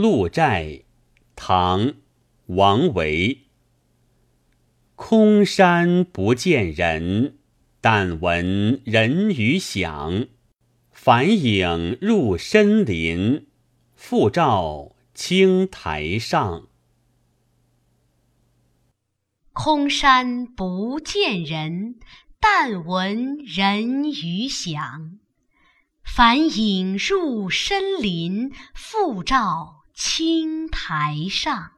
鹿柴，唐·王维。空山不见人，但闻人语响。返影入深林，复照青苔上。空山不见人，但闻人语响。返影入深林，复照青苔上。